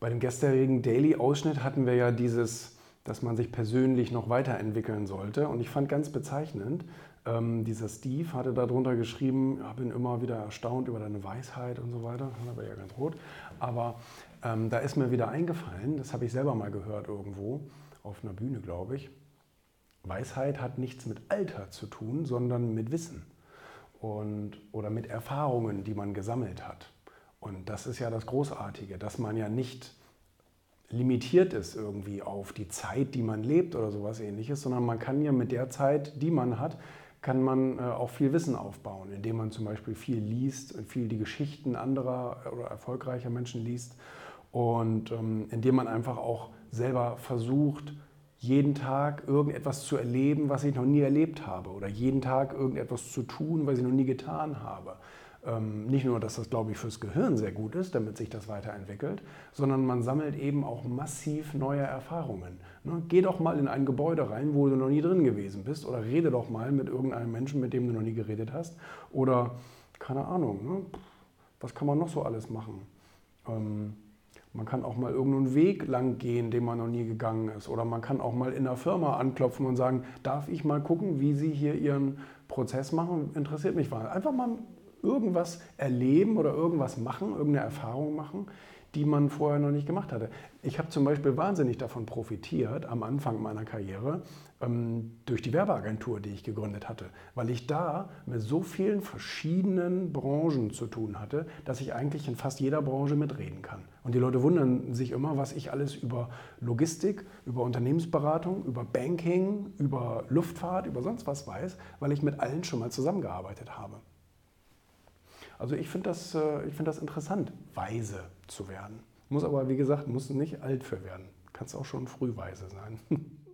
Bei dem gestrigen Daily-Ausschnitt hatten wir ja dieses, dass man sich persönlich noch weiterentwickeln sollte. Und ich fand ganz bezeichnend, ähm, dieser Steve hatte darunter geschrieben, ich bin immer wieder erstaunt über deine Weisheit und so weiter. Da war ja ganz rot. Aber ähm, da ist mir wieder eingefallen, das habe ich selber mal gehört irgendwo, auf einer Bühne, glaube ich. Weisheit hat nichts mit Alter zu tun, sondern mit Wissen und, oder mit Erfahrungen, die man gesammelt hat. Und das ist ja das Großartige, dass man ja nicht limitiert ist irgendwie auf die Zeit, die man lebt oder sowas ähnliches, sondern man kann ja mit der Zeit, die man hat, kann man äh, auch viel Wissen aufbauen, indem man zum Beispiel viel liest, viel die Geschichten anderer oder erfolgreicher Menschen liest und ähm, indem man einfach auch selber versucht, jeden Tag irgendetwas zu erleben, was ich noch nie erlebt habe oder jeden Tag irgendetwas zu tun, was ich noch nie getan habe. Ähm, nicht nur, dass das, glaube ich, fürs Gehirn sehr gut ist, damit sich das weiterentwickelt, sondern man sammelt eben auch massiv neue Erfahrungen. Ne? Geh doch mal in ein Gebäude rein, wo du noch nie drin gewesen bist oder rede doch mal mit irgendeinem Menschen, mit dem du noch nie geredet hast oder keine Ahnung, ne? was kann man noch so alles machen? Ähm, man kann auch mal irgendeinen Weg lang gehen, den man noch nie gegangen ist. Oder man kann auch mal in einer Firma anklopfen und sagen, darf ich mal gucken, wie Sie hier Ihren Prozess machen? Interessiert mich. Einfach mal irgendwas erleben oder irgendwas machen, irgendeine Erfahrung machen, die man vorher noch nicht gemacht hatte. Ich habe zum Beispiel wahnsinnig davon profitiert am Anfang meiner Karriere ähm, durch die Werbeagentur, die ich gegründet hatte, weil ich da mit so vielen verschiedenen Branchen zu tun hatte, dass ich eigentlich in fast jeder Branche mitreden kann. Und die Leute wundern sich immer, was ich alles über Logistik, über Unternehmensberatung, über Banking, über Luftfahrt, über sonst was weiß, weil ich mit allen schon mal zusammengearbeitet habe. Also ich finde das, äh, find das interessant, weise zu werden. Muss aber, wie gesagt, muss nicht alt für werden. Kannst auch schon früh weise sein.